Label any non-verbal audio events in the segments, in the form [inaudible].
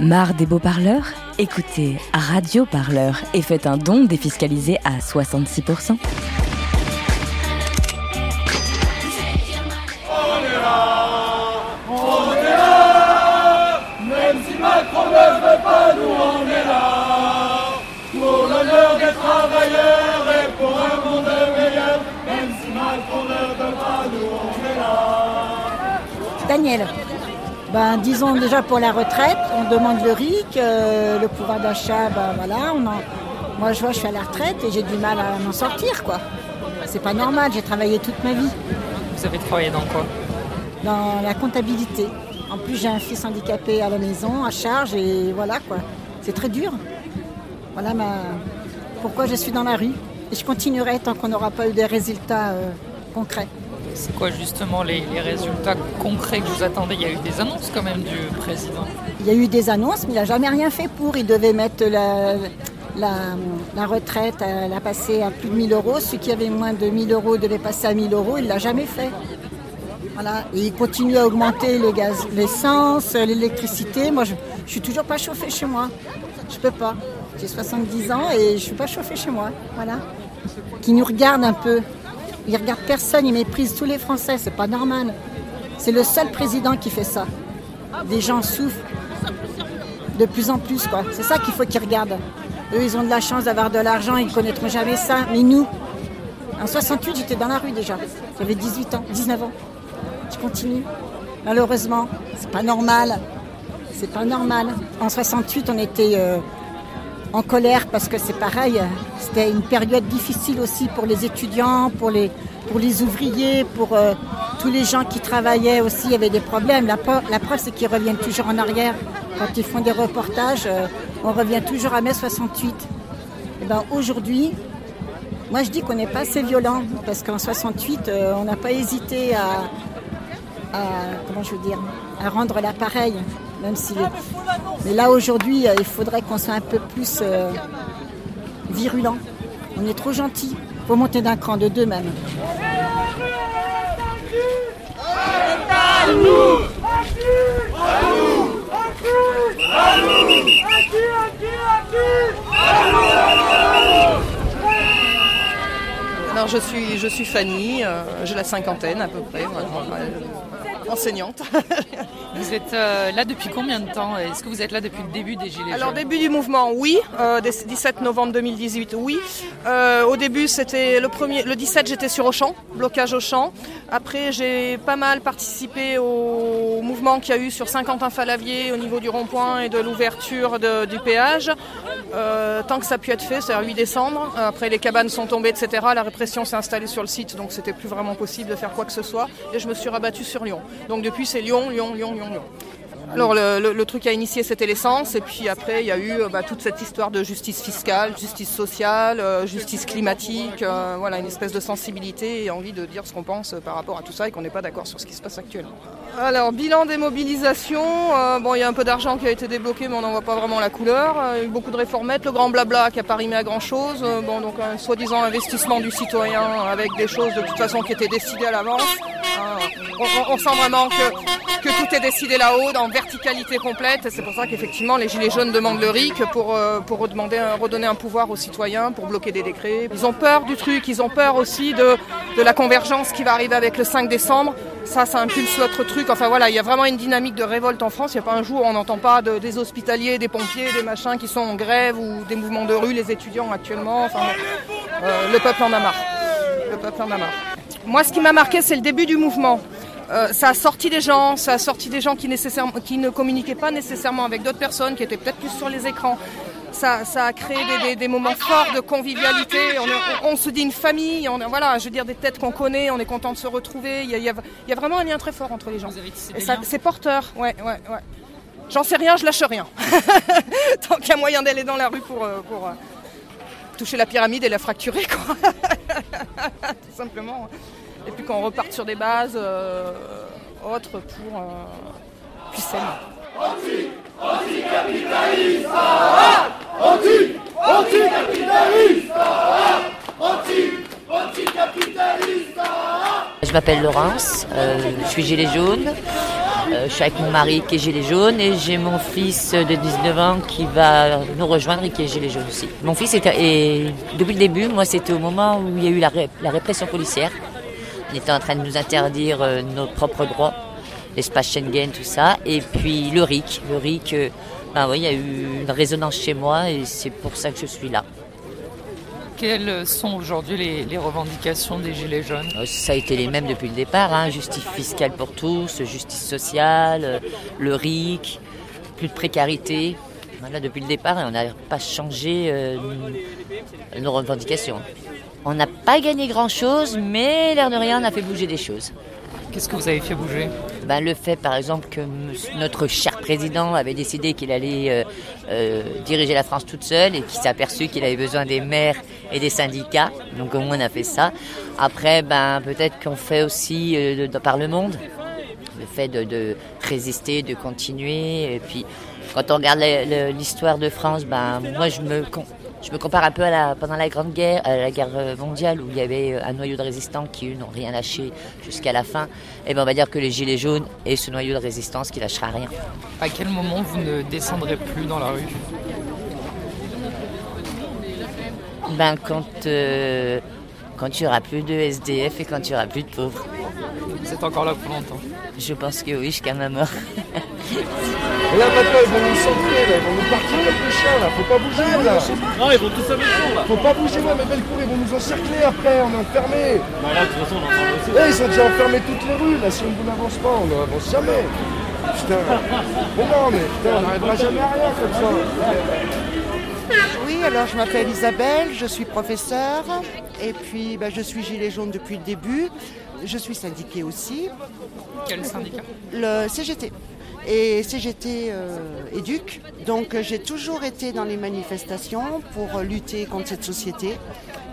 Marre des beaux parleurs Écoutez Radio Parleur et faites un don défiscalisé à 66%. Même si Macron ne veut pas, nous on est là. Pour l'honneur des travailleurs et pour un monde meilleur. Même si Macron ne veut pas, nous on est là. Daniel. Ben, disons déjà pour la retraite, on demande le RIC, euh, le pouvoir d'achat, ben voilà, on en- moi je vois je suis à la retraite et j'ai du mal à m'en sortir quoi. C'est pas normal, j'ai travaillé toute ma vie Vous avez travaillé dans quoi? Dans la comptabilité. En plus j'ai un fils handicapé à la maison, à charge et voilà quoi. C'est très dur. Voilà ma... pourquoi je suis dans la rue. Et je continuerai tant qu'on n'aura pas eu des résultats euh, concrets. C'est quoi justement les, résultats concrets que vous attendez? Il y a eu des annonces quand même du président. Il y a eu des annonces, mais il n'a jamais rien fait pour. Il devait mettre la, la, retraite, euh, la passer à plus de 1000 euros. Ceux qui avaient moins de 1000 euros devaient passer à 1000 euros. Il ne l'a jamais fait. Voilà. Et il continue à augmenter le gaz, l'essence, l'électricité. Moi, je ne suis toujours pas chauffée chez moi. Je peux pas. J'ai 70 ans et je ne suis pas chauffée chez moi. Voilà. Qui nous regarde un peu. Il regarde personne, il méprise tous les Français. C'est pas normal. C'est le seul président qui fait ça. Des gens souffrent de plus en plus. quoi. C'est ça qu'il faut qu'ils regardent. Eux, ils ont de la chance d'avoir de l'argent, ils ne connaîtront jamais ça. Mais nous, en 68, j'étais dans la rue déjà. J'avais 18 ans, 19 ans. Je continue. Malheureusement, c'est pas normal. C'est pas normal. En 68, on était euh, en colère parce que c'est pareil. C'était une période difficile aussi pour les étudiants, pour les, ouvriers, pour euh, tous les gens qui travaillaient aussi. Il y avait des problèmes. La, preuve, c'est qu'ils reviennent toujours en arrière. Quand ils font des reportages, euh, on revient toujours à mai 68. Et ben aujourd'hui, moi je dis qu'on n'est pas assez violent parce qu'en 68, euh, on n'a pas hésité à, comment je à rendre l'appareil, même si. Mais là aujourd'hui, euh, il faudrait qu'on soit un peu plus euh, virulent. On est trop gentil. Faut monter d'un cran, de deux même. Alors je suis, je suis Fanny, euh, j'ai la cinquantaine à peu près, enseignante. [laughs] Vous êtes euh, là depuis combien de temps? Est-ce que vous êtes là depuis le début des Gilets Alors jaunes? début du mouvement, oui, euh, des 17 novembre 2018, oui. Euh, au début c'était le premier, le 17 j'étais sur Auchan, blocage Auchan. Après j'ai pas mal participé au mouvement qu'il y a eu sur Saint-Quentin-Falavier au niveau du rond-point et de l'ouverture du péage. Euh, tant que ça a pu être fait, c'est à 8 décembre. Après les cabanes sont tombées, etc. La répression s'est installée sur le site, donc c'était plus vraiment possible de faire quoi que ce soit. Et je me suis rabattue sur Lyon. Donc depuis c'est Lyon, Lyon, Lyon, Lyon, Lyon. Alors le, le- le truc à initier c'était l'essence et puis après il y a eu euh, bah, toute cette histoire de justice fiscale, justice sociale, euh, justice climatique, euh, voilà une espèce de sensibilité et envie de dire ce qu'on pense euh, par rapport à tout ça et qu'on n'est pas d'accord sur ce qui se passe actuellement. Alors bilan des mobilisations, euh, bon il y a un peu d'argent qui a été débloqué mais on n'en voit pas vraiment la couleur, Euh, beaucoup de réformettes, le grand blabla qui a pas rimé à grand chose, bon donc un soi-disant investissement du citoyen avec des choses de toute façon qui étaient décidées à l'avance. Hein, on, sent vraiment que, tout est décidé là-haut, dans verticalité complète. C'est pour ça qu'effectivement les Gilets jaunes demandent le RIC pour, euh, redonner un pouvoir aux citoyens, pour bloquer des décrets. Ils ont peur du truc, ils ont peur aussi de la convergence qui va arriver avec le 5 décembre. Ça, ça impulse l'autre truc. Enfin voilà, il y a vraiment une dynamique de révolte en France. Il n'y a pas un jour où on n'entend pas de- des hospitaliers, des pompiers, des machins qui sont en grève ou des mouvements de rue, les étudiants actuellement. Enfin, euh, le peuple en a marre. Le peuple en a marre. Moi, ce qui m'a marqué, c'est le début du mouvement. Euh, ça a sorti des gens, ça a sorti des gens qui ne communiquaient pas nécessairement avec d'autres personnes, qui étaient peut-être plus sur les écrans. Ça, ça a créé des, des- des moments forts de convivialité. On, est- on- on se dit une famille, on, est- voilà, je veux dire des têtes qu'on connaît, on est content de se retrouver. Il y a, il y a- il y a vraiment un lien très fort entre les gens. C'est porteur, ouais, ouais, ouais. J'en sais rien, je lâche rien. [laughs] Tant qu'il y a moyen d'aller dans la rue pour, euh, pour euh, toucher la pyramide et la fracturer, quoi. [laughs] Tout simplement. Et puis qu'on reparte sur des bases euh, autres pour euh, plus saines. Je m'appelle Laurence, euh, je suis gilet jaune. Euh, je suis avec mon mari qui est gilet jaune et j'ai mon fils de 19 ans qui va nous rejoindre et qui est gilet jaune aussi. Mon fils et depuis le début, moi c'était au moment où il y a eu la, répression policière. On était en train de nous interdire euh, nos propres droits, l'espace Schengen, tout ça. Et puis le RIC. Le RIC, ben oui, il y a eu une résonance chez moi et c'est pour ça que je suis là. Quelles sont aujourd'hui les, les revendications des Gilets jaunes Euh, Ça a été les mêmes depuis le départ, hein. justice fiscale pour tous, justice sociale, le RIC, plus de précarité. Voilà, depuis le départ, on n'a pas changé euh, nos revendications. On n'a pas gagné grand-chose, mais l'air de rien, on a fait bouger des choses. Qu'est-ce que vous avez fait bouger Ben, le fait, par exemple, que notre cher président avait décidé qu'il allait euh, euh, diriger la France toute seule et qu'il s'est aperçu qu'il avait besoin des maires et des syndicats. Donc au moins on a fait ça. Après, ben peut-être qu'on fait aussi euh, par le monde le fait de, de résister, de continuer. Et puis quand on regarde l'histoire de France, ben moi je me je me compare un peu à la, pendant la Grande Guerre, à la guerre euh, mondiale, où il y avait euh, un noyau de résistants qui, eux, n'ont rien lâché jusqu'à la fin. Et ben, on va dire que les Gilets jaunes est ce noyau de résistance qui lâchera rien. À quel moment vous ne descendrez plus dans la rue? Ben, quand, euh, quand il n'y aura plus de SDF et quand il n'y aura plus de pauvres. Vous êtes encore là pour longtemps. Je pense que oui, jusqu'à ma mort. Et là maintenant ils vont nous sortir, là, ils vont nous partir comme des chiens là, faut pas bouger là Non, ils vont tous avec nous là. Faut pas bouger moi mes belles cours, ils vont nous encercler après, on est enfermés Bah là, de toute façon, on entend aussi. Eh, ils ont déjà enfermé toutes les rues, là si on n'avance pas, on n'avance jamais Putain Mais non mais putain, on n'arrivera jamais à rien comme ça Oui, alors je m'appelle Isabelle, je suis professeure et puis bah, je suis gilet jaune depuis le début. Je suis syndiquée aussi, Quel syndicat? Le CGT. Et CGT euh, éduque. Donc euh, j'ai toujours été dans les manifestations pour lutter contre cette société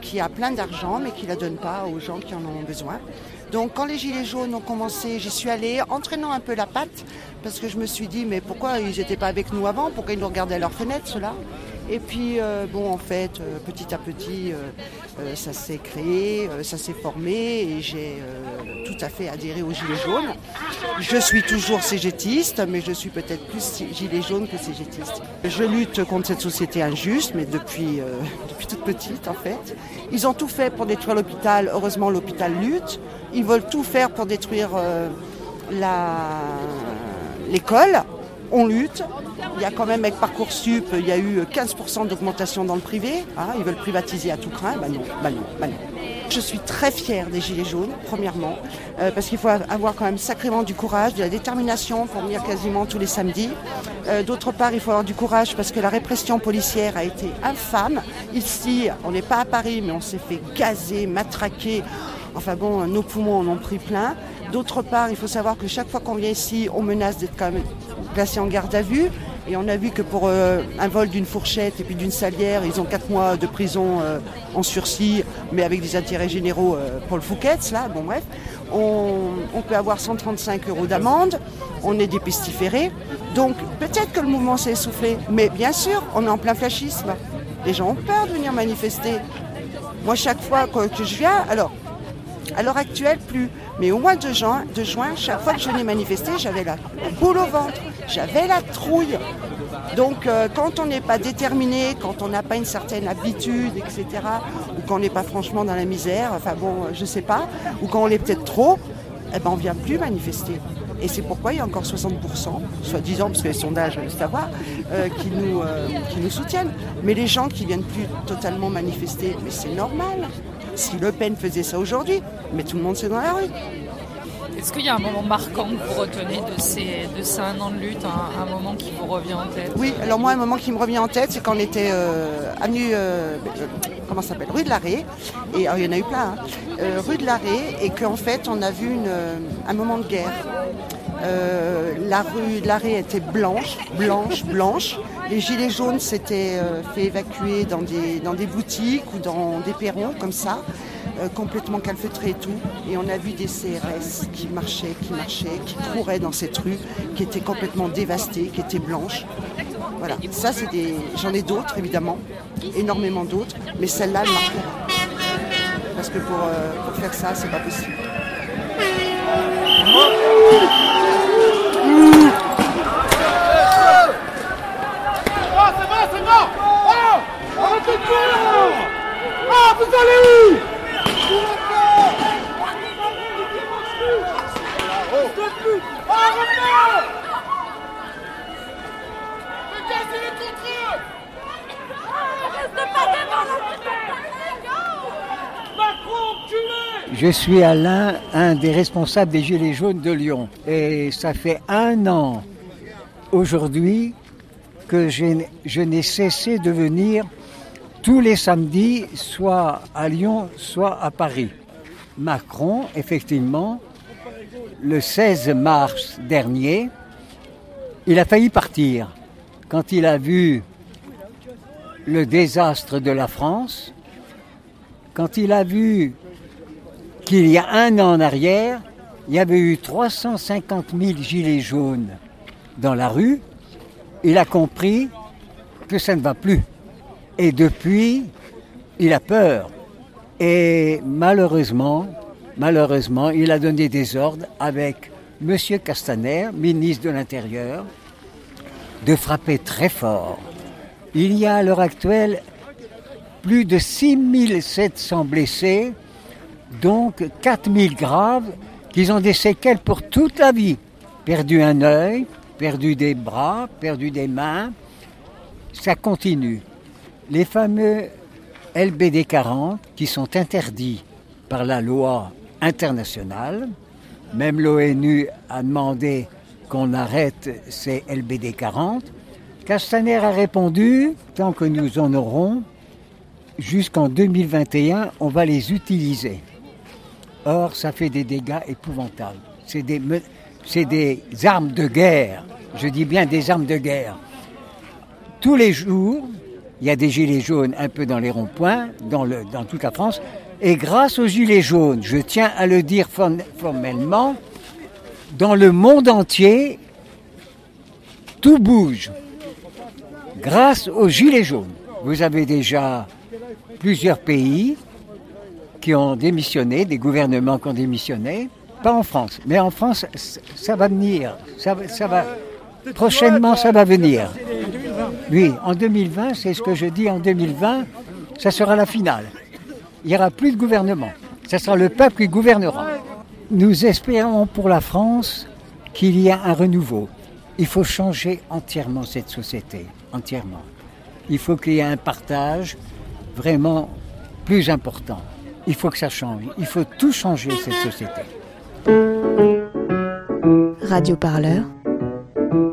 qui a plein d'argent mais qui ne la donne pas aux gens qui en ont besoin. Donc quand les Gilets jaunes ont commencé, j'y suis allée entraînant un peu la patte parce que je me suis dit mais pourquoi ils n'étaient pas avec nous avant? Pourquoi ils nous regardaient à leurs fenêtres ceux-là? Et puis euh, bon en fait euh, petit à petit euh, ça s'est créé, ça s'est formé et j'ai tout à fait adhéré aux Gilets jaunes. Je suis toujours cégétiste mais je suis peut-être plus gilet jaune que cégétiste. Je lutte contre cette société injuste mais depuis, [laughs] depuis toute petite en fait. Ils ont tout fait pour détruire l'hôpital, heureusement l'hôpital lutte. Ils veulent tout faire pour détruire l'école. On lutte. Il y a quand même avec Parcoursup, il y a eu 15% d'augmentation dans le privé. hein. ils veulent privatiser à tout craint. Bah non, bah non, bah non. Je suis très fière des Gilets jaunes, premièrement, euh, parce qu'il faut avoir quand même sacrément du courage, de la détermination pour venir quasiment tous les samedis. Euh, D'autre part, il faut avoir du courage parce que la répression policière a été infâme. Ici, on n'est pas à Paris, mais on s'est fait gazer, matraquer. Enfin bon, nos poumons en ont pris plein. D'autre part, il faut savoir que chaque fois qu'on vient ici, on menace d'être quand même placé en garde à vue. Et on a vu que pour euh, un vol d'une fourchette et puis d'une salière, ils ont quatre mois de prison euh, en sursis, mais avec des intérêts généraux euh, pour le Fouquet's, là, bon bref. On, peut avoir 135 euros d'amende, on est des pestiférés. Donc peut-être que le mouvement s'est essoufflé, mais bien sûr, on est en plein fascisme. Les gens ont peur de venir manifester. Moi, chaque fois que je viens, alors, à l'heure actuelle, plus. Mais au mois de juin, de juin chaque fois que je venais manifester, j'avais la boule au ventre, j'avais la trouille. Donc, euh, quand on n'est pas déterminé, quand on n'a pas une certaine habitude, etc., ou quand on n'est pas franchement dans la misère, enfin bon, euh, je sais pas, ou quand on l'est peut-être trop, eh ben, on vient plus manifester. Et c'est pourquoi il y a encore 60%, soi-disant, parce que les sondages, le savoir, euh, qui, nous, qui nous soutiennent. Mais les gens qui viennent plus totalement manifester, mais c'est normal. Si Le Pen faisait ça aujourd'hui, mais tout le monde c'est dans la rue. Est-ce qu'il y a un moment marquant que vous retenez de ces, de ces un an de lutte, un, un moment qui vous revient en tête? Oui, alors moi, un moment qui me revient en tête, c'est quand on était euh, avenue, euh, euh, comment ça s'appelle, rue de l'Arrêt, et alors, il y en a eu plein, hein, euh, rue de l'Arrêt, et qu'en fait, on a vu une, un moment de guerre. Euh, la rue de l'Arrêt était blanche, blanche, blanche. Les gilets jaunes s'étaient euh, fait évacuer dans des, boutiques ou dans des perrons comme ça, euh, complètement calfeutrés et tout. Et on a vu des CRS qui marchaient, qui marchaient, qui couraient dans cette rue, qui étaient complètement dévastées, qui étaient blanches. Voilà, ça c'est des. J'en ai d'autres évidemment, énormément d'autres, mais celle-là elle marque. Parce que pour, pour faire ça, c'est pas possible. Je suis Alain, un des responsables des Gilets jaunes de Lyon. Et ça fait un an aujourd'hui que je n'ai cessé de venir tous les samedis, soit à Lyon, soit à Paris. Macron, effectivement, le 16 mars dernier, il a failli partir quand il a vu le désastre de la France, quand il a vu qu'il y a un an en arrière, il y avait eu 350 000 gilets jaunes dans la rue, il a compris que ça ne va plus. Et depuis, il a peur. Et malheureusement, malheureusement, il a donné des ordres avec M. Castaner, ministre de l'Intérieur, de frapper très fort. Il y a à l'heure actuelle plus de 6700 blessés, donc 4000 graves, qui ont des séquelles pour toute la vie. Perdu un œil, perdu des bras, perdu des mains. Ça continue. Les fameux LBD 40 qui sont interdits par la loi internationale, même l'ONU a demandé qu'on arrête ces LBD 40. Castaner a répondu, tant que nous en aurons, jusqu'en 2021, on va les utiliser. Or, ça fait des dégâts épouvantables. C'est des, c'est des armes de guerre. Je dis bien des armes de guerre. Tous les jours, il y a des gilets jaunes un peu dans les ronds-points, dans, le, dans toute la France. Et grâce aux gilets jaunes, je tiens à le dire formellement, dans le monde entier, tout bouge. Grâce aux gilets jaunes. Vous avez déjà plusieurs pays qui ont démissionné, des gouvernements qui ont démissionné. Pas en France, mais en France, ça va venir. Ça, ça va, prochainement, ça va venir. Oui, en 2020, c'est ce que je dis, en 2020, ça sera la finale. Il n'y aura plus de gouvernement. Ce sera le peuple qui gouvernera. Nous espérons pour la France qu'il y a un renouveau. Il faut changer entièrement cette société, entièrement. Il faut qu'il y ait un partage vraiment plus important. Il faut que ça change. Il faut tout changer cette société. Radio Parleur,